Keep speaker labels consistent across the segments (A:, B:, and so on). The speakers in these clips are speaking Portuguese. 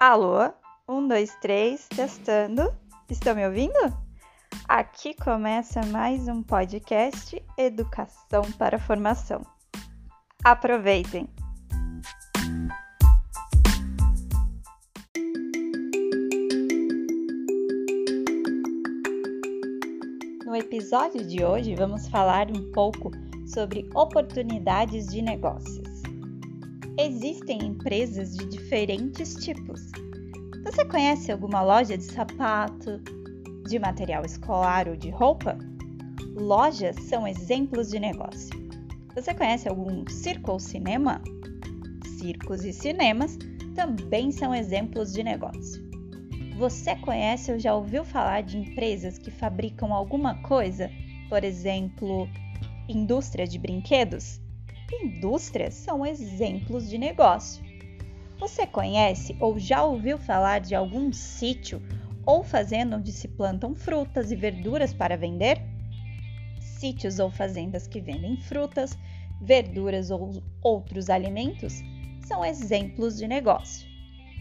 A: Alô? Um, dois, três, testando. Estão me ouvindo? Aqui começa mais um podcast Educação para Formação. Aproveitem! No episódio de hoje, vamos falar um pouco sobre oportunidades de negócios. Existem empresas de diferentes tipos. Você conhece alguma loja de sapato, de material escolar ou de roupa? Lojas são exemplos de negócio. Você conhece algum circo ou cinema? Circos e cinemas também são exemplos de negócio. Você conhece ou já ouviu falar de empresas que fabricam alguma coisa? Por exemplo, indústria de brinquedos? Indústrias são exemplos de negócio. Você conhece ou já ouviu falar de algum sítio ou fazenda onde se plantam frutas e verduras para vender? Sítios ou fazendas que vendem frutas, verduras ou outros alimentos são exemplos de negócio.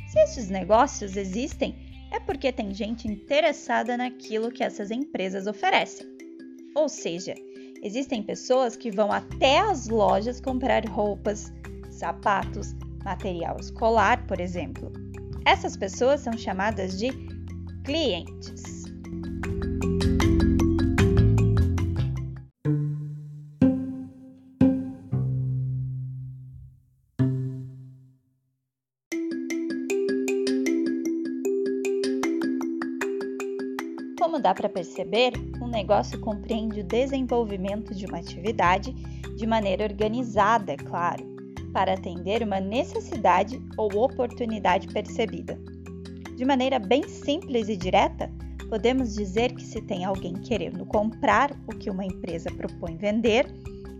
A: Se esses negócios existem, é porque tem gente interessada naquilo que essas empresas oferecem. Ou seja, Existem pessoas que vão até as lojas comprar roupas, sapatos, material escolar, por exemplo. Essas pessoas são chamadas de clientes. Como dá para perceber, um negócio compreende o desenvolvimento de uma atividade de maneira organizada, é claro, para atender uma necessidade ou oportunidade percebida. De maneira bem simples e direta, podemos dizer que se tem alguém querendo comprar o que uma empresa propõe vender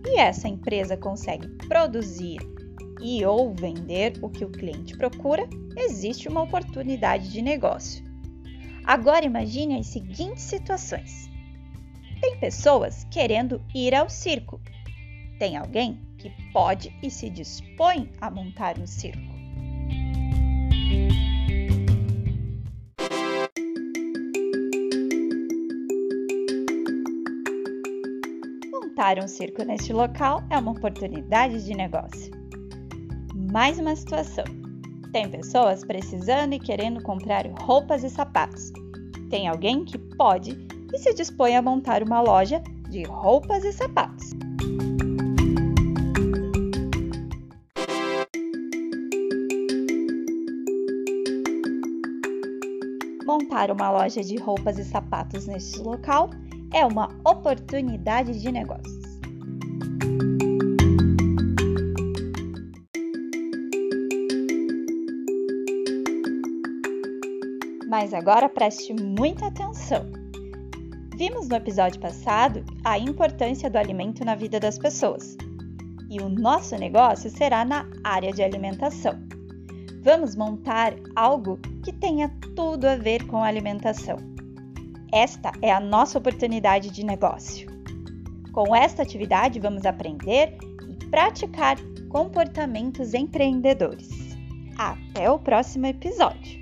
A: e essa empresa consegue produzir e ou vender o que o cliente procura, existe uma oportunidade de negócio. Agora imagine as seguintes situações. Tem pessoas querendo ir ao circo. Tem alguém que pode e se dispõe a montar um circo. Montar um circo neste local é uma oportunidade de negócio. Mais uma situação. Tem pessoas precisando e querendo comprar roupas e sapatos. Tem alguém que pode e se dispõe a montar uma loja de roupas e sapatos. Montar uma loja de roupas e sapatos neste local é uma oportunidade de negócio. Mas agora preste muita atenção. Vimos no episódio passado a importância do alimento na vida das pessoas. E o nosso negócio será na área de alimentação. Vamos montar algo que tenha tudo a ver com alimentação. Esta é a nossa oportunidade de negócio. Com esta atividade, vamos aprender e praticar comportamentos empreendedores. Até o próximo episódio!